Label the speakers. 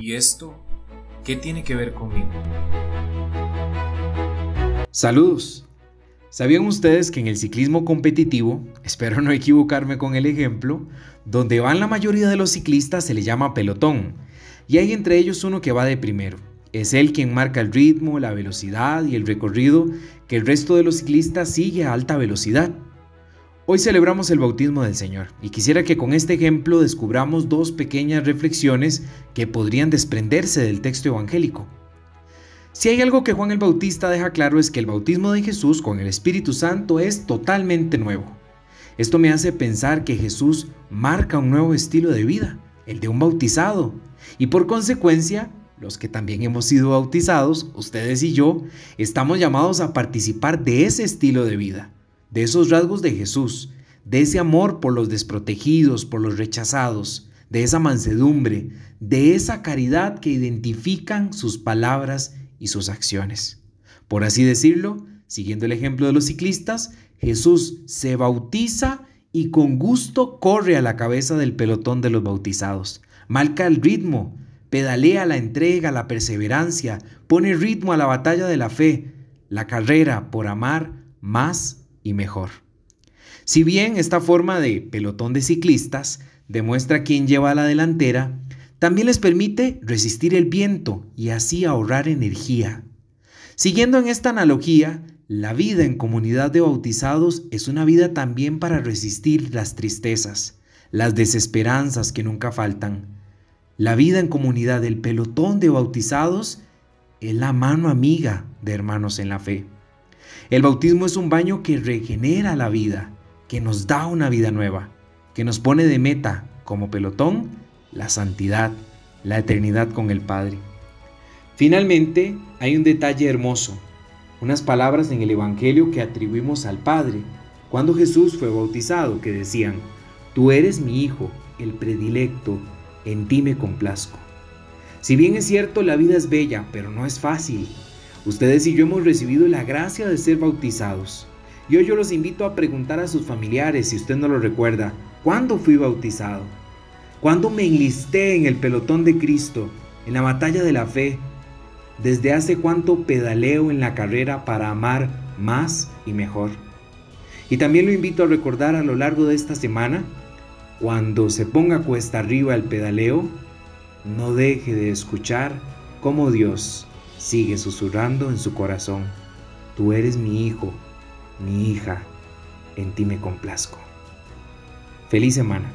Speaker 1: ¿Y esto qué tiene que ver conmigo?
Speaker 2: Saludos. ¿Sabían ustedes que en el ciclismo competitivo, espero no equivocarme con el ejemplo, donde van la mayoría de los ciclistas se le llama pelotón, y hay entre ellos uno que va de primero? Es él quien marca el ritmo, la velocidad y el recorrido que el resto de los ciclistas sigue a alta velocidad. Hoy celebramos el bautismo del Señor y quisiera que con este ejemplo descubramos dos pequeñas reflexiones que podrían desprenderse del texto evangélico. Si hay algo que Juan el Bautista deja claro es que el bautismo de Jesús con el Espíritu Santo es totalmente nuevo. Esto me hace pensar que Jesús marca un nuevo estilo de vida, el de un bautizado, y por consecuencia, los que también hemos sido bautizados, ustedes y yo, estamos llamados a participar de ese estilo de vida, de esos rasgos de Jesús, de ese amor por los desprotegidos, por los rechazados, de esa mansedumbre, de esa caridad que identifican sus palabras y sus acciones. Por así decirlo, siguiendo el ejemplo de los ciclistas, Jesús se bautiza y con gusto corre a la cabeza del pelotón de los bautizados. Marca el ritmo, pedalea la entrega, la perseverancia, pone ritmo a la batalla de la fe, la carrera por amar más y mejor. Si bien esta forma de pelotón de ciclistas demuestra quién lleva la delantera, también les permite resistir el viento y así ahorrar energía. Siguiendo en esta analogía, la vida en comunidad de bautizados es una vida también para resistir las tristezas, las desesperanzas que nunca faltan. La vida en comunidad del pelotón de bautizados es la mano amiga de hermanos en la fe. El bautismo es un baño que regenera la vida, que nos da una vida nueva, que nos pone de meta como pelotón la santidad, la eternidad con el Padre. Finalmente, hay un detalle hermoso, unas palabras en el Evangelio que atribuimos al Padre cuando Jesús fue bautizado, que decían, Tú eres mi Hijo, el predilecto, en ti me complazco. Si bien es cierto, la vida es bella, pero no es fácil. Ustedes y yo hemos recibido la gracia de ser bautizados. Y hoy yo los invito a preguntar a sus familiares, si usted no lo recuerda, ¿cuándo fui bautizado? ¿Cuándo me enlisté en el pelotón de Cristo, en la batalla de la fe? ¿Desde hace cuánto pedaleo en la carrera para amar más y mejor? Y también lo invito a recordar a lo largo de esta semana, cuando se ponga cuesta arriba el pedaleo, no deje de escuchar cómo Dios sigue susurrando en su corazón, tú eres mi hijo, mi hija, en ti me complazco. Feliz semana.